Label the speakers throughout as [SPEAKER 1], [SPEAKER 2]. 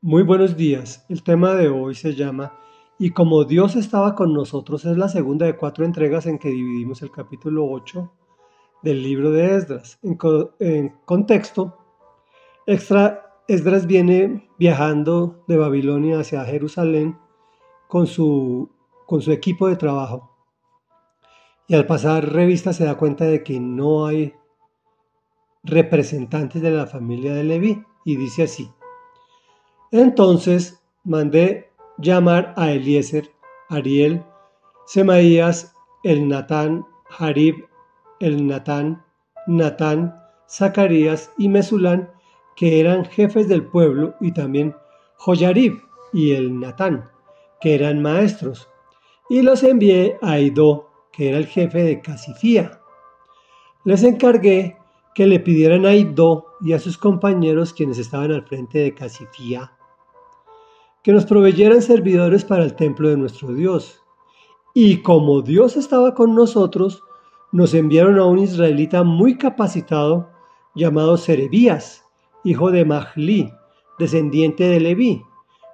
[SPEAKER 1] Muy buenos días. El tema de hoy se llama Y como Dios estaba con nosotros es la segunda de cuatro entregas en que dividimos el capítulo 8 del libro de Esdras. En, contexto, extra, Esdras viene viajando de Babilonia hacia Jerusalén con su, con su equipo de trabajo. Y al pasar revista se da cuenta de que no hay representantes de la familia de Leví y dice así. Entonces mandé llamar a Eliezer, Ariel, Semaías, el Natán, Harib, el Natán, Natán, Zacarías y Mesulán, que eran jefes del pueblo, y también Joyarib y el Natán, que eran maestros, y los envié a Idó, que era el jefe de Casifía. Les encargué que le pidieran a Idó y a sus compañeros quienes estaban al frente de Casifía que nos proveyeran servidores para el templo de nuestro Dios. Y como Dios estaba con nosotros, nos enviaron a un israelita muy capacitado llamado Serebías, hijo de Mahli, descendiente de Leví.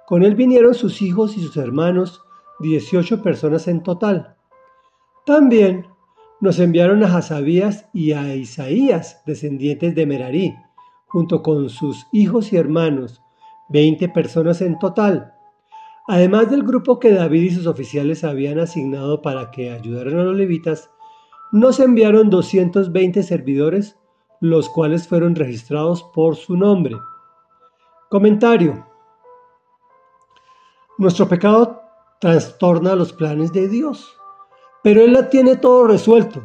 [SPEAKER 1] Con él vinieron sus hijos y sus hermanos, 18 personas en total. También nos enviaron a Hasabías y a Isaías, descendientes de Merarí, junto con sus hijos y hermanos, 20 personas en total, además del grupo que David y sus oficiales habían asignado para que ayudaran a los levitas, nos enviaron 220 servidores, los cuales fueron registrados por su nombre. Comentario. Nuestro pecado trastorna los planes de Dios, pero Él la tiene todo resuelto.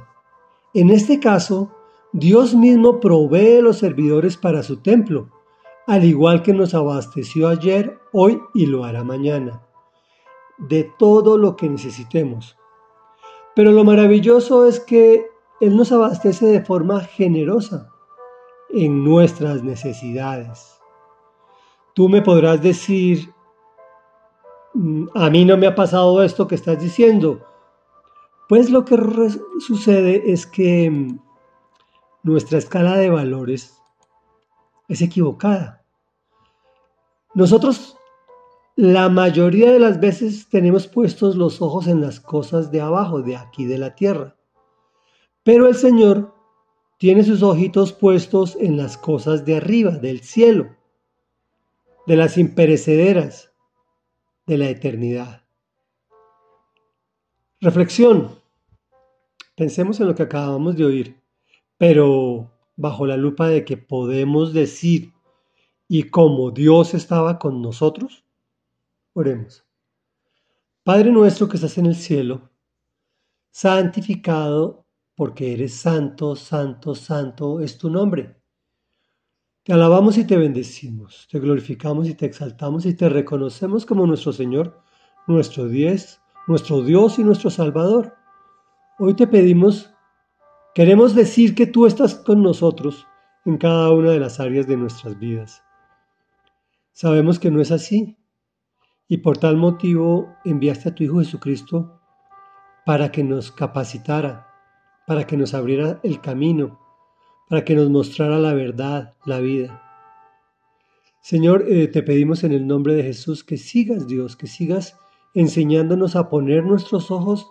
[SPEAKER 1] En este caso, Dios mismo provee los servidores para su templo al igual que nos abasteció ayer, hoy y lo hará mañana, de todo lo que necesitemos. Pero lo maravilloso es que Él nos abastece de forma generosa en nuestras necesidades. Tú me podrás decir, mm, a mí no me ha pasado esto que estás diciendo. Pues lo que sucede es que mm, nuestra escala de valores es equivocada. Nosotros la mayoría de las veces tenemos puestos los ojos en las cosas de abajo, de aquí de la tierra. Pero el Señor tiene sus ojitos puestos en las cosas de arriba, del cielo, de las imperecederas, de la eternidad. Reflexión. Pensemos en lo que acabamos de oír, pero bajo la lupa de que podemos decir y como Dios estaba con nosotros? Oremos. Padre nuestro que estás en el cielo, santificado porque eres santo, santo, santo es tu nombre. Te alabamos y te bendecimos, te glorificamos y te exaltamos y te reconocemos como nuestro Señor, nuestro Dios, nuestro Dios y nuestro Salvador. Hoy te pedimos, queremos decir que tú estás con nosotros en cada una de las áreas de nuestras vidas. Sabemos que no es así y por tal motivo enviaste a tu Hijo Jesucristo para que nos capacitara, para que nos abriera el camino, para que nos mostrara la verdad, la vida. Señor, eh, te pedimos en el nombre de Jesús que sigas, Dios, que sigas enseñándonos a poner nuestros ojos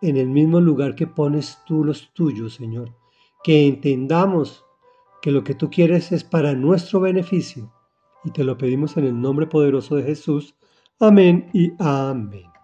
[SPEAKER 1] en el mismo lugar que pones tú los tuyos, Señor. Que entendamos que lo que tú quieres es para nuestro beneficio y te lo pedimos en el nombre poderoso de Jesús. Amén y amén.